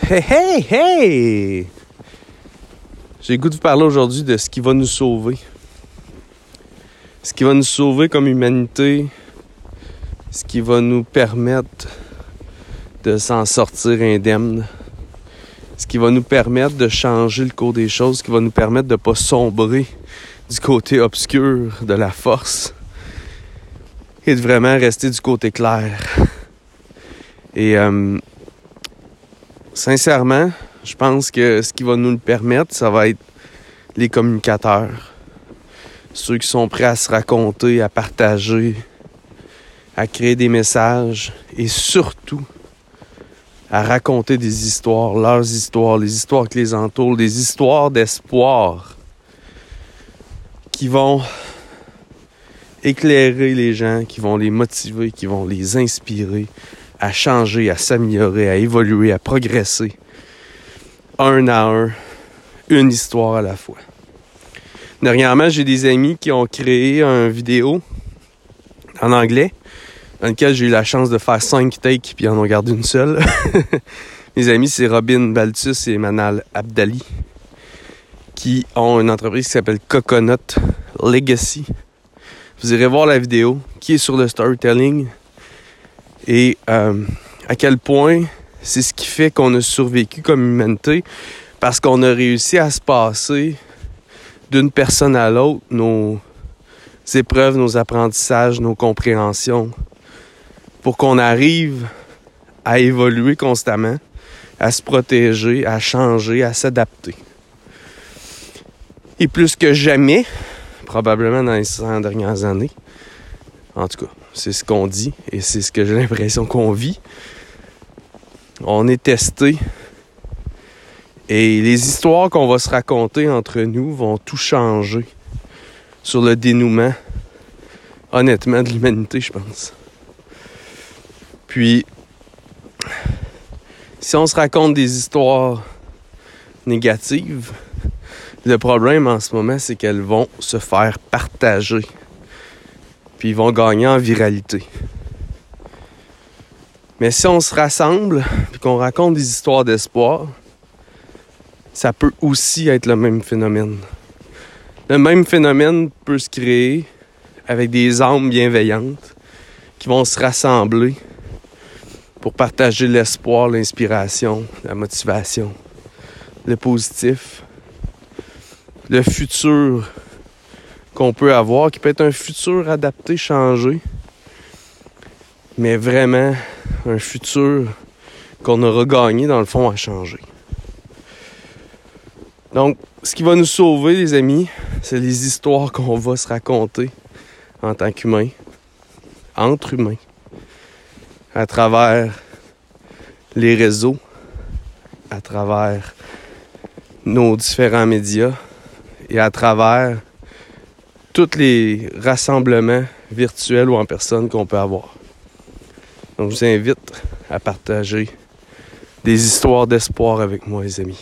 Hey, hey, hey! J'ai goût de vous parler aujourd'hui de ce qui va nous sauver. Ce qui va nous sauver comme humanité. Ce qui va nous permettre de s'en sortir indemne. Ce qui va nous permettre de changer le cours des choses. Ce qui va nous permettre de ne pas sombrer du côté obscur de la force. Et de vraiment rester du côté clair. Et euh, sincèrement, je pense que ce qui va nous le permettre, ça va être les communicateurs. Ceux qui sont prêts à se raconter, à partager, à créer des messages et surtout à raconter des histoires, leurs histoires, les histoires qui les entourent, des histoires d'espoir qui vont éclairer les gens, qui vont les motiver, qui vont les inspirer, à changer, à s'améliorer, à évoluer, à progresser. Un à un, une histoire à la fois. Dernièrement, j'ai des amis qui ont créé une vidéo en anglais dans lequel j'ai eu la chance de faire cinq takes puis en ont gardé une seule. Mes amis, c'est Robin Baltus et Manal Abdali qui ont une entreprise qui s'appelle Coconut Legacy. Vous irez voir la vidéo qui est sur le storytelling? Et euh, à quel point c'est ce qui fait qu'on a survécu comme humanité parce qu'on a réussi à se passer d'une personne à l'autre nos épreuves, nos apprentissages, nos compréhensions pour qu'on arrive à évoluer constamment, à se protéger, à changer, à s'adapter. Et plus que jamais, probablement dans les 100 dernières années, en tout cas, c'est ce qu'on dit et c'est ce que j'ai l'impression qu'on vit. On est testé et les histoires qu'on va se raconter entre nous vont tout changer sur le dénouement, honnêtement, de l'humanité, je pense. Puis, si on se raconte des histoires négatives, le problème en ce moment, c'est qu'elles vont se faire partager puis ils vont gagner en viralité. Mais si on se rassemble et qu'on raconte des histoires d'espoir, ça peut aussi être le même phénomène. Le même phénomène peut se créer avec des âmes bienveillantes qui vont se rassembler pour partager l'espoir, l'inspiration, la motivation, le positif, le futur qu'on peut avoir, qui peut être un futur adapté, changé, mais vraiment un futur qu'on aura gagné dans le fond à changer. Donc, ce qui va nous sauver, les amis, c'est les histoires qu'on va se raconter en tant qu'humains, entre humains, à travers les réseaux, à travers nos différents médias et à travers tous les rassemblements virtuels ou en personne qu'on peut avoir. Donc je vous invite à partager des histoires d'espoir avec moi, les amis.